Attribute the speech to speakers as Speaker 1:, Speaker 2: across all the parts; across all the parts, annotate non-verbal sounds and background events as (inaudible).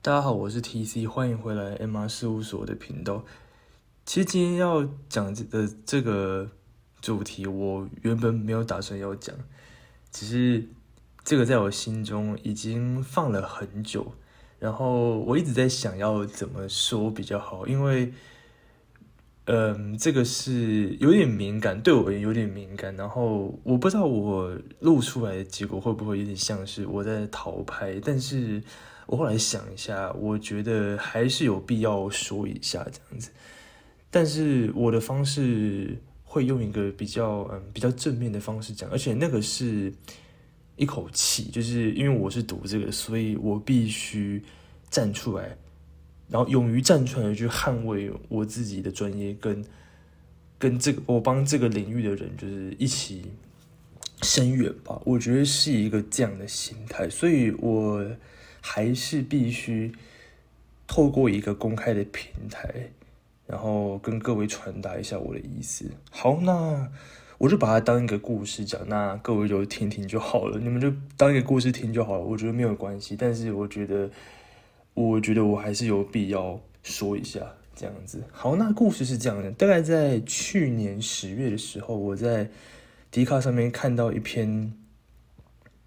Speaker 1: 大家好，我是 TC，欢迎回来 MR 事务所的频道。其实今天要讲的这个主题，我原本没有打算要讲，只是这个在我心中已经放了很久，然后我一直在想要怎么说比较好，因为。嗯，这个是有点敏感，对我也有点敏感。然后我不知道我录出来的结果会不会有点像是我在逃拍，但是我后来想一下，我觉得还是有必要说一下这样子。但是我的方式会用一个比较嗯比较正面的方式讲，而且那个是一口气，就是因为我是读这个，所以我必须站出来。然后勇于站出来去捍卫我自己的专业，跟跟这个我帮这个领域的人就是一起深远吧。我觉得是一个这样的心态，所以我还是必须透过一个公开的平台，然后跟各位传达一下我的意思。好，那我就把它当一个故事讲，那各位就听听就好了，你们就当一个故事听就好了。我觉得没有关系，但是我觉得。我觉得我还是有必要说一下这样子。好，那故事是这样的：大概在去年十月的时候，我在迪卡上面看到一篇，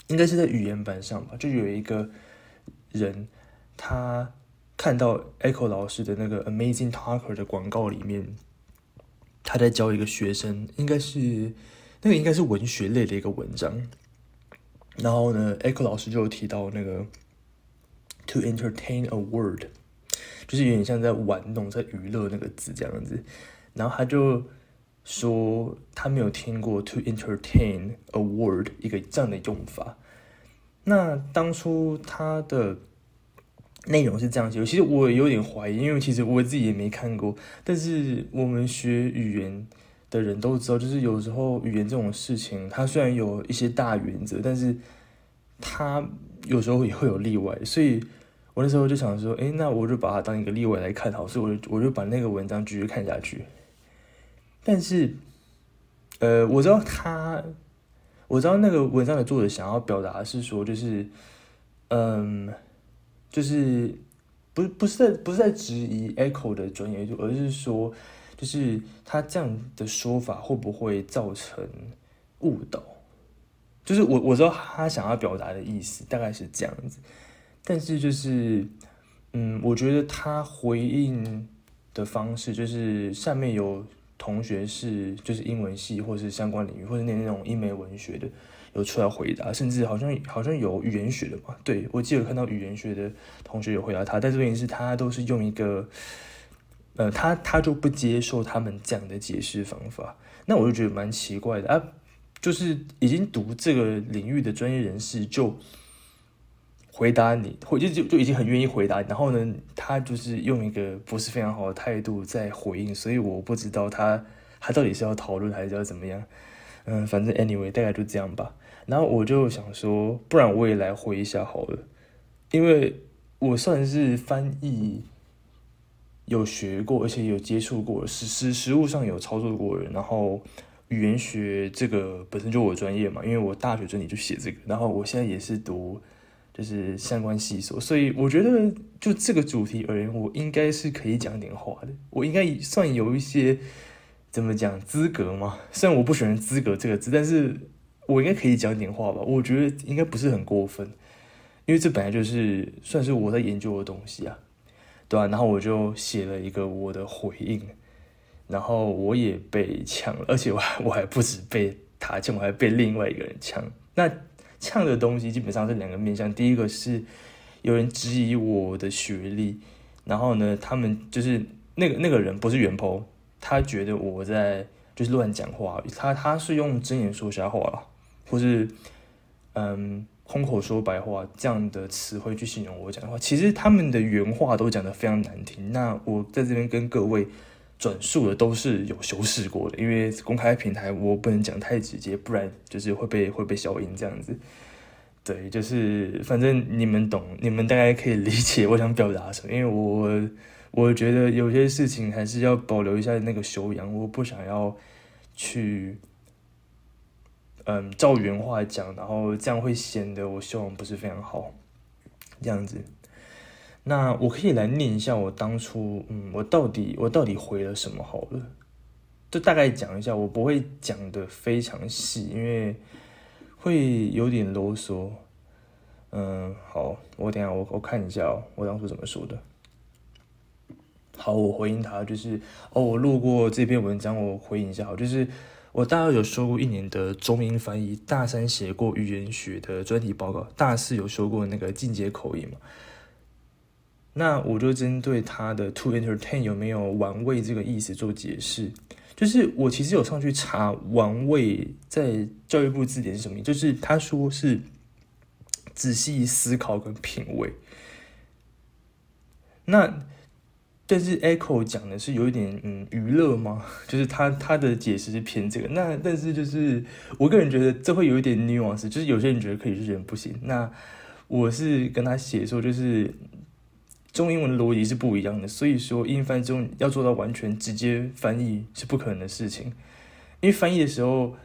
Speaker 1: 应该是在语言版上吧，就有一个人他看到 Echo 老师的那个 Amazing Talker 的广告里面，他在教一个学生，应该是那个应该是文学类的一个文章。然后呢，Echo 老师就提到那个。To entertain a word，就是有点像在玩弄、在娱乐那个字这样子。然后他就说他没有听过 to entertain a word 一个这样的用法。那当初他的内容是这样写，其实我有点怀疑，因为其实我自己也没看过。但是我们学语言的人都知道，就是有时候语言这种事情，它虽然有一些大原则，但是它有时候也会有例外，所以。我那时候就想说，哎，那我就把它当一个例外来看好，所以我就我就把那个文章继续看下去。但是，呃，我知道他，我知道那个文章的作者想要表达是说，就是，嗯，就是不不是在不是在质疑 Echo 的专业度，而是说，就是他这样的说法会不会造成误导？就是我我知道他想要表达的意思大概是这样子。但是就是，嗯，我觉得他回应的方式，就是下面有同学是就是英文系或是相关领域，或者念那种英美文学的，有出来回答，甚至好像好像有语言学的嘛？对我记得看到语言学的同学有回答他，但这边是他都是用一个，呃，他他就不接受他们这样的解释方法，那我就觉得蛮奇怪的啊，就是已经读这个领域的专业人士就。回答你，或就就就已经很愿意回答，然后呢，他就是用一个不是非常好的态度在回应，所以我不知道他他到底是要讨论还是要怎么样，嗯，反正 anyway 大概就这样吧。然后我就想说，不然我也来回一下好了，因为我算是翻译有学过，而且有接触过，实实实物上有操作过人。然后语言学这个本身就我专业嘛，因为我大学专业就写这个，然后我现在也是读。就是相关细说，所以我觉得就这个主题而言，我应该是可以讲点话的。我应该算有一些怎么讲资格嘛？虽然我不喜欢“资格”这个字，但是我应该可以讲点话吧？我觉得应该不是很过分，因为这本来就是算是我在研究的东西啊，对吧？然后我就写了一个我的回应，然后我也被呛了，而且我还我还不止被他呛，我还被另外一个人呛。那。呛的东西基本上是两个面向，第一个是有人质疑我的学历，然后呢，他们就是那个那个人不是原 po，他觉得我在就是乱讲话，他他是用睁眼说瞎话了，或是嗯空口说白话这样的词汇去形容我讲的话，其实他们的原话都讲得非常难听。那我在这边跟各位。转述的都是有修饰过的，因为公开平台我不能讲太直接，不然就是会被会被消音这样子。对，就是反正你们懂，你们大概可以理解我想表达什么。因为我我觉得有些事情还是要保留一下那个修养，我不想要去嗯照原话讲，然后这样会显得我希望不是非常好，这样子。那我可以来念一下我当初，嗯，我到底我到底回了什么好了，就大概讲一下，我不会讲的非常细，因为会有点啰嗦。嗯，好，我等下我我看一下哦，我当初怎么说的。好，我回应他，就是哦，我路过这篇文章，我回应一下，好，就是我大二有修过一年的中英翻译，大三写过语言学的专题报告，大四有修过那个进阶口译嘛。那我就针对他的 to entertain 有没有玩味这个意思做解释，就是我其实有上去查玩味在教育部字典是什么，就是他说是仔细思考跟品味。那但是 Echo 讲的是有一点嗯娱乐吗？(laughs) 就是他他的解释是偏这个。那但是就是我个人觉得这会有一点 nuance，就是有些人觉得可以，有些人不行。那我是跟他写说，就是中英文的逻辑是不一样的，所以说英翻中要做到完全直接翻译是不可能的事情。因为翻译的时候，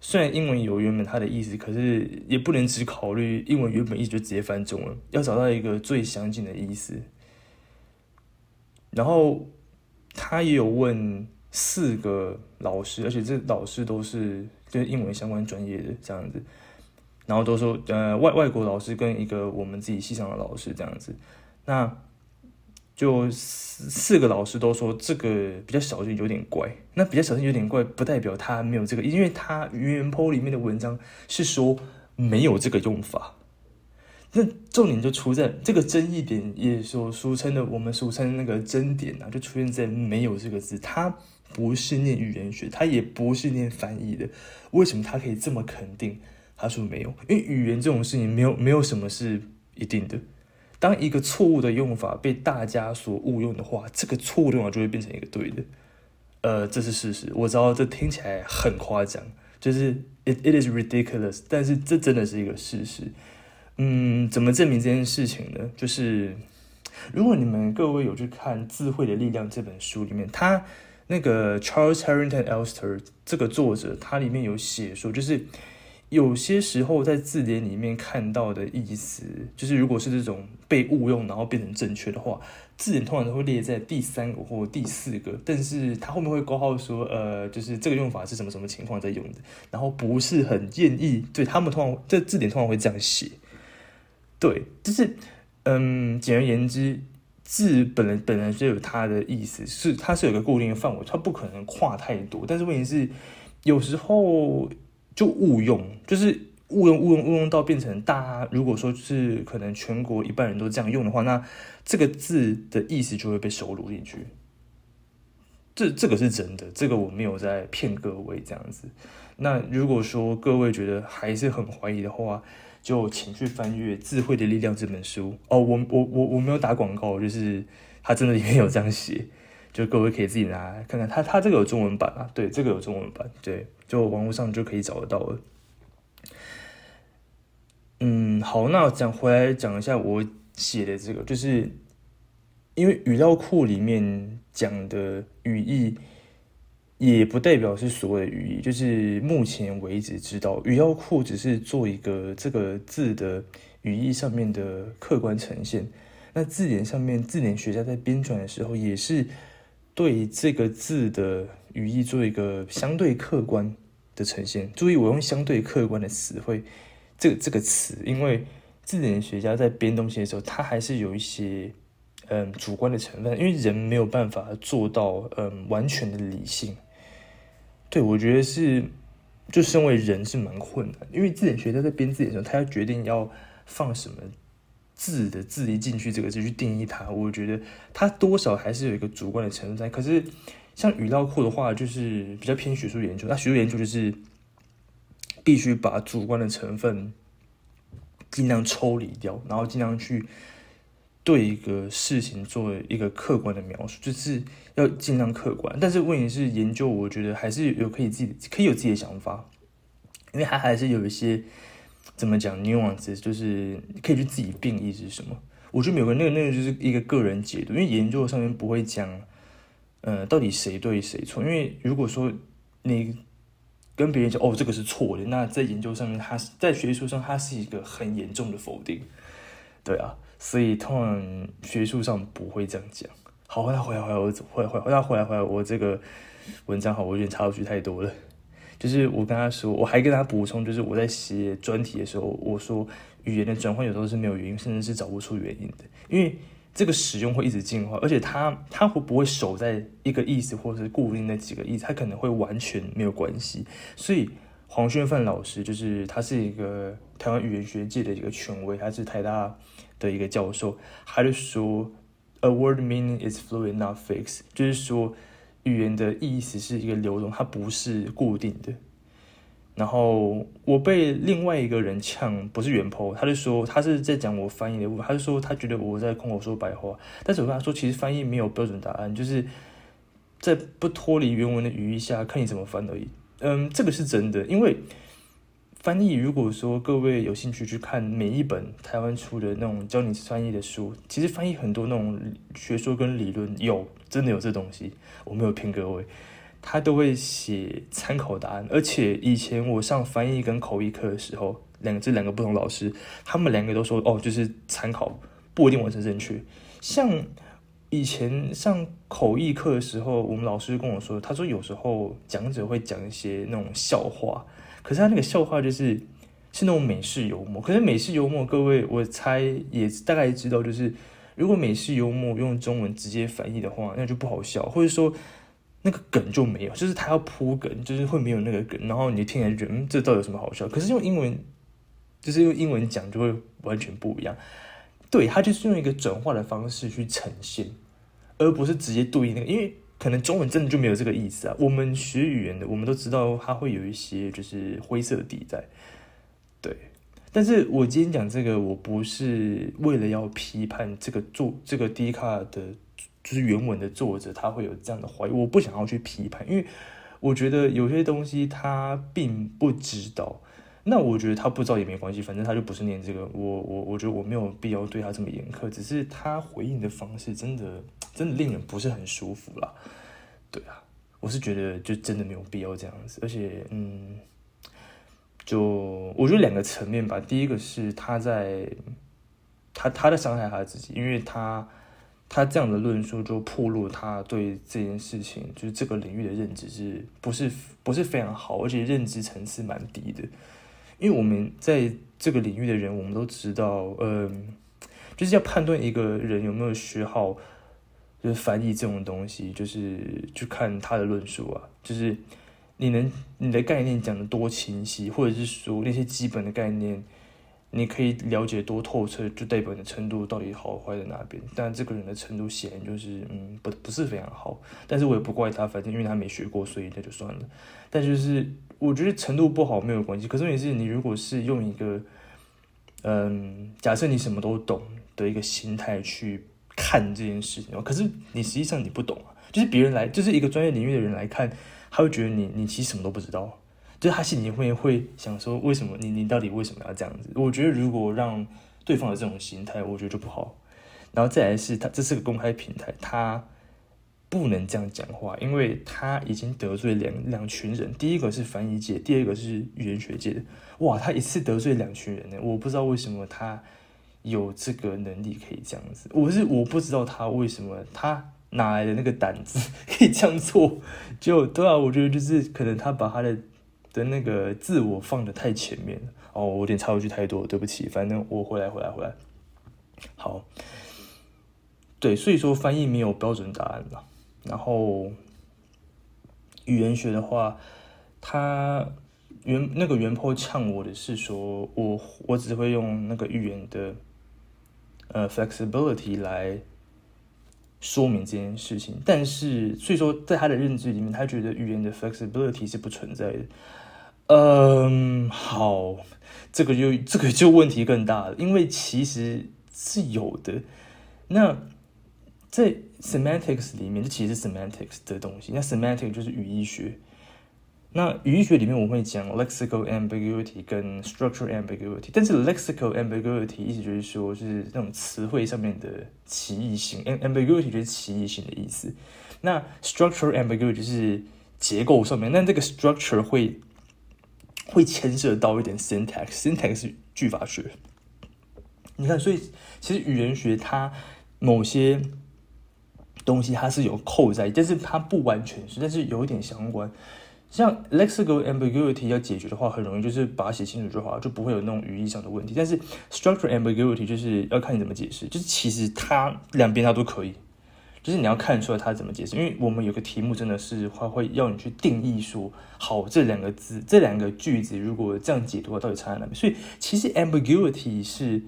Speaker 1: 虽然英文有原本它的意思，可是也不能只考虑英文原本意思就直接翻中文，要找到一个最相近的意思。然后他也有问四个老师，而且这老师都是跟英文相关专业的这样子，然后都说呃外外国老师跟一个我们自己系上的老师这样子，那就四四个老师都说这个比较小心有点怪，那比较小心有点怪不代表他没有这个，因为他原坡里面的文章是说没有这个用法。那重点就出在这个争议点，也所俗称的我们俗称那个争点啊，就出现在没有这个字。他不是念语言学，他也不是念翻译的。为什么他可以这么肯定？他说没有，因为语言这种事情没有没有什么是一定的。当一个错误的用法被大家所误用的话，这个错误的用法就会变成一个对的。呃，这是事实。我知道这听起来很夸张，就是 it it is ridiculous，但是这真的是一个事实。嗯，怎么证明这件事情呢？就是如果你们各位有去看《智慧的力量》这本书里面，它那个 Charles Harrington Elster 这个作者，他里面有写说，就是有些时候在字典里面看到的意思，就是如果是这种被误用然后变成正确的话，字典通常都会列在第三个或第四个，但是他后面会勾号说，呃，就是这个用法是什么什么情况在用的，然后不是很建议，对他们通常这字典通常会这样写。对，就是，嗯，简而言之，字本来本来就有它的意思，是它是有个固定的范围，它不可能跨太多。但是问题是，有时候就误用，就是误用误用误用到变成大家如果说是可能全国一半人都这样用的话，那这个字的意思就会被收录进去。这这个是真的，这个我没有在骗各位这样子。那如果说各位觉得还是很怀疑的话，就请去翻阅《智慧的力量》这本书哦。我我我我没有打广告，就是它真的里面有这样写，就各位可以自己拿来看看。它它这个有中文版啊，对，这个有中文版，对，就网络上就可以找得到了。嗯，好，那讲回来讲一下我写的这个，就是因为语料库里面讲的语义。也不代表是所谓的语义，就是目前为止知道语料库只是做一个这个字的语义上面的客观呈现。那字典上面字典学家在编纂的时候，也是对这个字的语义做一个相对客观的呈现。注意，我用相对客观的词汇，这个这个词，因为字典学家在编东西的时候，他还是有一些嗯主观的成分，因为人没有办法做到嗯完全的理性。对，我觉得是，就身为人是蛮困难，因为字典学家在编字典的时候，他要决定要放什么字的字一进去，这个字去定义它，我觉得他多少还是有一个主观的成分在。可是像语料库的话，就是比较偏学术研究，那学术研究就是必须把主观的成分尽量抽离掉，然后尽量去。对一个事情做一个客观的描述，就是要尽量客观。但是问题是，研究我觉得还是有可以自己可以有自己的想法，因为它还是有一些怎么讲 nuance，就是可以去自己定义是什么。我觉得每个那个那个就是一个个人解读，因为研究上面不会讲，呃，到底谁对谁错。因为如果说你跟别人讲哦，这个是错的。那在研究上面，它在学术上，它是一个很严重的否定。对啊，所以通常学术上不会这样讲。好，那回来回来，我回回回那回来回来，我这个文章好，我有点插出去太多了。就是我跟他说，我还跟他补充，就是我在写专题的时候，我说语言的转换有时候是没有原因，甚至是找不出原因的，因为。这个使用会一直进化，而且它它会不会守在一个意思，或者是固定那几个意思，它可能会完全没有关系。所以黄轩范老师就是他是一个台湾语言学界的一个权威，他是台大的一个教授，他就说，a word meaning is fluid not fixed，就是说语言的意思是一个流动，它不是固定的。然后我被另外一个人呛，不是原 po，他就说他是在讲我翻译的部分，他就说他觉得我在空口说白话，但是我跟他说，其实翻译没有标准答案，就是在不脱离原文的语义下，看你怎么翻而已。嗯，这个是真的，因为翻译如果说各位有兴趣去看每一本台湾出的那种教你翻译的书，其实翻译很多那种学说跟理论有真的有这东西，我没有骗各位。他都会写参考答案，而且以前我上翻译跟口译课的时候，两这两个不同老师，他们两个都说哦，就是参考不一定完全正确。像以前上口译课的时候，我们老师跟我说，他说有时候讲者会讲一些那种笑话，可是他那个笑话就是是那种美式幽默。可是美式幽默，各位我猜也大概知道，就是如果美式幽默用中文直接翻译的话，那就不好笑，或者说。那个梗就没有，就是他要铺梗，就是会没有那个梗，然后你听起来觉得，这到底有什么好笑？可是用英文，就是用英文讲就会完全不一样。对他就是用一个转化的方式去呈现，而不是直接对应那个，因为可能中文真的就没有这个意思啊。我们学语言的，我们都知道它会有一些就是灰色地带。对，但是我今天讲这个，我不是为了要批判这个做这个低卡的。就是原文的作者，他会有这样的怀疑。我不想要去批判，因为我觉得有些东西他并不知道。那我觉得他不知道也没关系，反正他就不是念这个。我我我觉得我没有必要对他这么严苛，只是他回应的方式真的真的令人不是很舒服啦。对啊，我是觉得就真的没有必要这样子。而且，嗯，就我觉得两个层面吧。第一个是他在他他在伤害他自己，因为他。他这样的论述就暴露他对这件事情，就是这个领域的认知是不是不是非常好，而且认知层次蛮低的。因为我们在这个领域的人，我们都知道，嗯，就是要判断一个人有没有学好，就是翻译这种东西，就是去看他的论述啊，就是你能你的概念讲的多清晰，或者是说那些基本的概念。你可以了解多透彻，就代表你的程度到底好坏在哪边。但这个人的程度显然就是，嗯，不不是非常好。但是我也不怪他，反正因为他没学过，所以那就算了。但就是我觉得程度不好没有关系。可是问题是，你如果是用一个，嗯，假设你什么都懂的一个心态去看这件事情，可是你实际上你不懂啊。就是别人来，就是一个专业领域的人来看，他会觉得你你其实什么都不知道。就是他心里会会想说，为什么你你到底为什么要这样子？我觉得如果让对方有这种心态，我觉得就不好。然后再来是他这是个公开平台，他不能这样讲话，因为他已经得罪两两群人。第一个是翻译界，第二个是语言学界的。哇，他一次得罪两群人呢！我不知道为什么他有这个能力可以这样子。我是我不知道他为什么他哪来的那个胆子 (laughs) 可以这样做。就对啊，我觉得就是可能他把他的。的那个自我放的太前面了哦，我有点插过去太多，对不起。反正我回来，回来，回来。好，对，所以说翻译没有标准答案嘛。然后语言学的话，他原那个原坡呛我的是说，我我只会用那个语言的呃 flexibility 来说明这件事情。但是，所以说在他的认知里面，他觉得语言的 flexibility 是不存在的。嗯，好，这个就这个就问题更大了，因为其实是有的。那在 semantics 里面，这其实是 semantics 的东西。那 semantics 就是语义学。那语义学里面，我会讲 lexical ambiguity 跟 structural ambiguity。但是 lexical ambiguity 意思就是说，是那种词汇上面的歧义性，ambiguity 就是歧义性的意思。那 structural ambiguity 是结构上面，那这个 structure 会会牵涉到一点 syntax，syntax 是句法学。你看，所以其实语言学它某些东西它是有扣在，但是它不完全是，但是有一点相关。像 lexical ambiguity 要解决的话，很容易就是把它写清楚就好，就不会有那种语义上的问题。但是 structure ambiguity 就是要看你怎么解释，就是其实它两边它都可以，就是你要看出来他怎么解释。因为我们有个题目真的是会会要你去定义说，好这两个字这两个句子如果这样解读的话，到底差在哪里？所以其实 ambiguity 是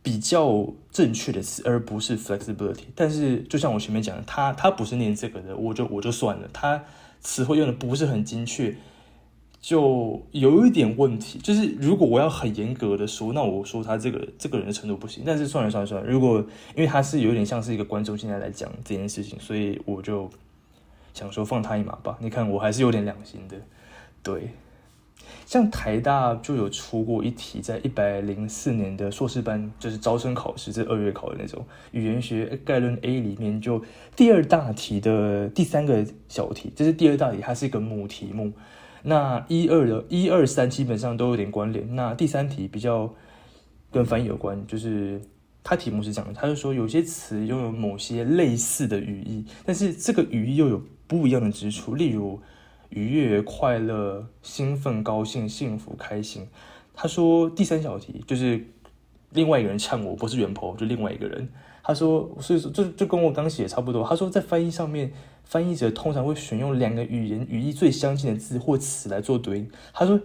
Speaker 1: 比较正确的词，而不是 flexibility。但是就像我前面讲的，他他不是念这个的，我就我就算了，他。词汇用的不是很精确，就有一点问题。就是如果我要很严格的说，那我说他这个这个人的程度不行。但是算了算了算了，如果因为他是有点像是一个观众现在来讲这件事情，所以我就想说放他一马吧。你看我还是有点良心的，对。像台大就有出过一题，在一百零四年的硕士班，就是招生考试，这二月考的那种语言学概论 A 里面，就第二大题的第三个小题，这是第二大题，它是一个母题目。那一二的一二三基本上都有点关联，那第三题比较跟翻译有关，就是它题目是这样的，它就说有些词拥有某些类似的语义，但是这个语义又有不一样的之处，例如。愉悦、快乐、兴奋、高兴、幸福、开心。他说第三小题就是另外一个人呛我，不是原 po，就另外一个人。他说，所以说就就跟我刚写的差不多。他说在翻译上面，翻译者通常会选用两个语言语义最相近的字或词来做对应。他说，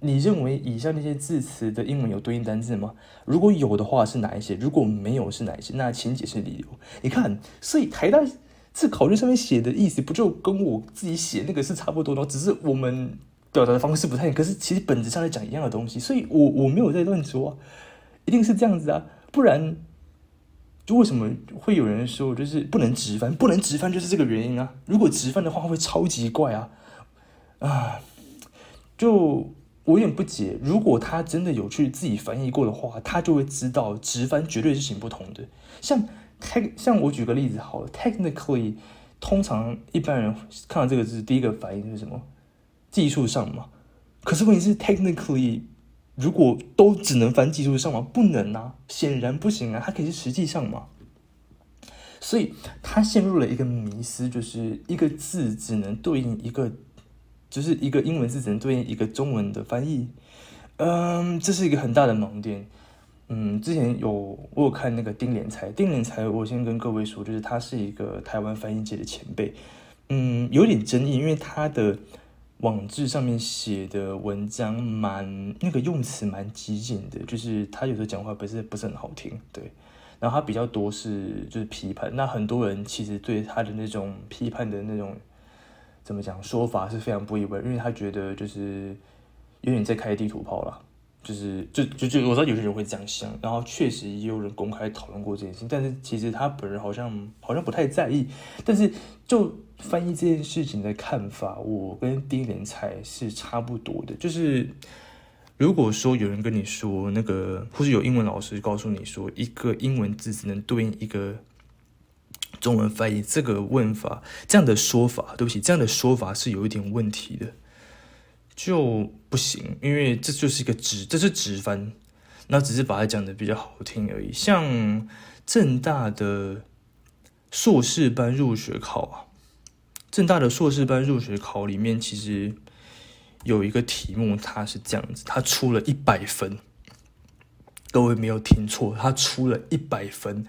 Speaker 1: 你认为以下那些字词的英文有对应单字吗？如果有的话是哪一些？如果没有是哪一些？那请解释理由。你看，所以台大。这考卷上面写的意思不就跟我自己写那个是差不多的，只是我们表达的方式不太一样。可是其实本质上来讲一样的东西，所以我我没有在乱说，一定是这样子啊，不然就为什么会有人说就是不能直翻？不能直翻就是这个原因啊。如果直翻的话会超级怪啊啊！就我有点不解，如果他真的有去自己翻译过的话，他就会知道直翻绝对是行不通的，像。te 像我举个例子好了，technically 通常一般人看到这个字，第一个反应是什么？技术上嘛。可是问题是，technically 如果都只能翻技术上吗？不能啊，显然不行啊，它可以是实际上嘛。所以他陷入了一个迷思，就是一个字只能对应一个，就是一个英文字只能对应一个中文的翻译。嗯，这是一个很大的盲点。嗯，之前有我有看那个丁连才，丁连才，我先跟各位说，就是他是一个台湾翻译界的前辈。嗯，有点争议，因为他的网志上面写的文章蛮那个用词蛮激进的，就是他有时候讲话不是不是很好听，对。然后他比较多是就是批判，那很多人其实对他的那种批判的那种怎么讲说法是非常不以为，因为他觉得就是有点在开地图炮了。就是就就就我知道有些人会这样想，然后确实也有人公开讨论过这件事情，但是其实他本人好像好像不太在意。但是就翻译这件事情的看法，我跟丁连才是差不多的。就是如果说有人跟你说那个，或是有英文老师告诉你说一个英文字只能对应一个中文翻译，这个问法这样的说法，对不起，这样的说法是有一点问题的。就不行，因为这就是一个直，这是直翻，那只是把它讲的比较好听而已。像正大的硕士班入学考啊，正大的硕士班入学考里面其实有一个题目，它是这样子，它出了一百分，各位没有听错，它出了一百分，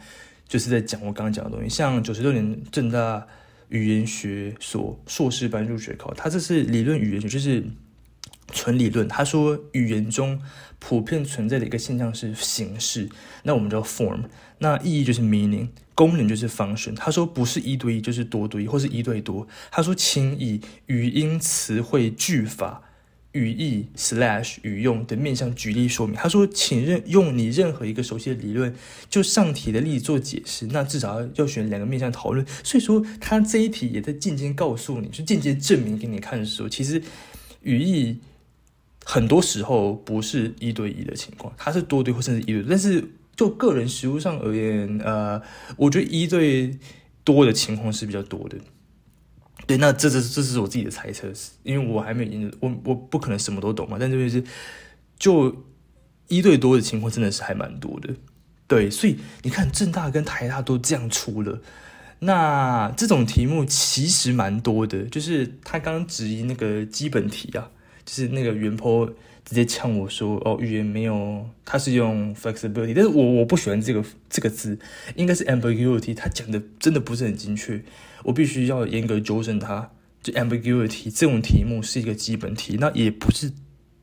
Speaker 1: 就是在讲我刚刚讲的东西。像九十六年正大语言学所硕士班入学考，它这是理论语言学，就是。纯理论，他说语言中普遍存在的一个现象是形式，那我们叫 form，那意义就是 meaning，功能就是 function。他说不是一对一就是多对一，或是一对多。他说请以语音、词汇、句法、语义 slash 语用的面向举例说明。他说，请任用你任何一个熟悉的理论，就上题的例子做解释。那至少要选两个面向讨论。所以说，他这一题也在间接告诉你，就间接证明给你看的时候，其实语义。很多时候不是一对一的情况，它是多对或甚至一对。但是就个人实物上而言，呃，我觉得一对多的情况是比较多的。对，那这这这是我自己的猜测，因为我还没研究，我我不可能什么都懂嘛。但这边是就一对多的情况真的是还蛮多的。对，所以你看正大跟台大都这样出了，那这种题目其实蛮多的。就是他刚质疑那个基本题啊，就是那个原坡直接呛我说：“哦，语言没有，他是用 flexibility，但是我我不喜欢这个这个字，应该是 ambiguity。他讲的真的不是很精确，我必须要严格纠正他。就 ambiguity 这种题目是一个基本题，那也不是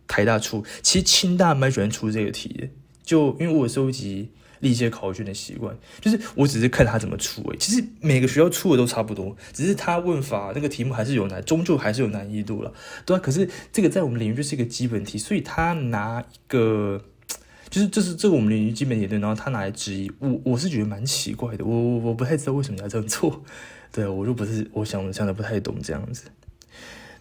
Speaker 1: 台大出，其实清大蛮喜欢出这个题的。就因为我收集。历届考卷的习惯，就是我只是看他怎么出诶。其实每个学校出的都差不多，只是他问法那个题目还是有难，终究还是有难易度了，对啊。可是这个在我们领域就是一个基本题，所以他拿一个，就是这是这个我们领域基本理论，然后他拿来质疑我，我是觉得蛮奇怪的。我我我不太知道为什么要这样做，(laughs) 对我就不是我想想的不太懂这样子。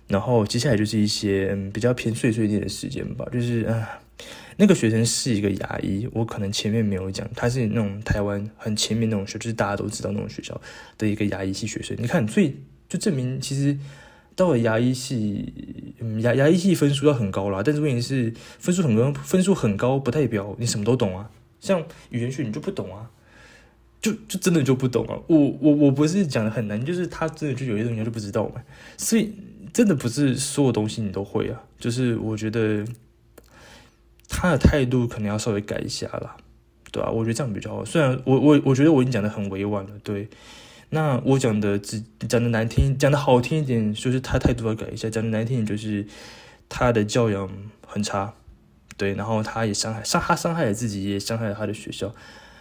Speaker 1: 然后接下来就是一些比较偏碎碎念的时间吧，就是啊。那个学生是一个牙医，我可能前面没有讲，他是那种台湾很前面那种学，就是大家都知道那种学校的一个牙医系学生。你看，所以就证明其实到了牙医系，牙牙医系分数要很高啦。但是问题是，分数很高，分数很高不代表你什么都懂啊。像语言学你就不懂啊，就就真的就不懂啊。我我我不是讲的很难，就是他真的就有些东西就不知道嘛。所以真的不是所有东西你都会啊。就是我觉得。他的态度可能要稍微改一下啦，对吧？我觉得这样比较好。虽然我我我觉得我已经讲的很委婉了，对。那我讲的只讲的难听，讲的好听一点，就是他态度要改一下；讲的难听点，就是他的教养很差，对。然后他也伤害伤，他伤害了自己，也伤害了他的学校。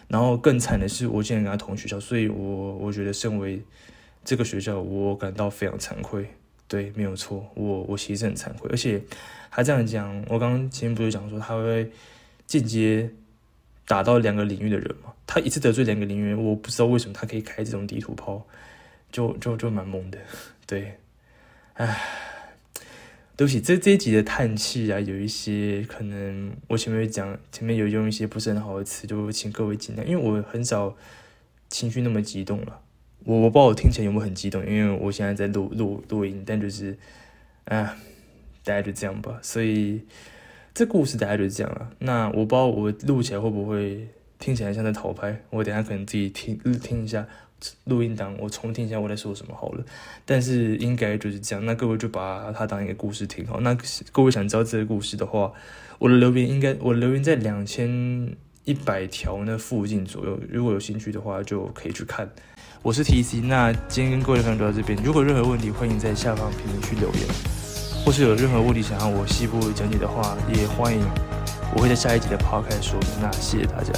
Speaker 1: 然后更惨的是，我竟然跟他同学校，所以我我觉得身为这个学校，我感到非常惭愧。对，没有错，我我其实很惭愧，而且他这样讲，我刚刚前面不是讲说他会间接打到两个领域的人嘛？他一次得罪两个领域，我不知道为什么他可以开这种地图炮，就就就蛮猛的。对，唉，对不起，这这一集的叹气啊，有一些可能我前面讲前面有用一些不是很好的词，就请各位见谅，因为我很少情绪那么激动了。我我不知道我听起来有没有很激动，因为我现在在录录录音，但就是，啊，大家就这样吧。所以这故事大家就这样了。那我不知道我录起来会不会听起来像在逃拍，我等下可能自己听听一下录音档，我重听一下我在说什么好了。但是应该就是这样。那各位就把它当一个故事听好。那各位想知道这个故事的话，我的留言应该我留言在两千一百条那附近左右。如果有兴趣的话，就可以去看。我是 T C，那今天跟各位朋友到这边。如果任何问题，欢迎在下方评论区留言，或是有任何问题想让我细部讲解的话，也欢迎我会在下一集的抛开说明。那谢谢大家。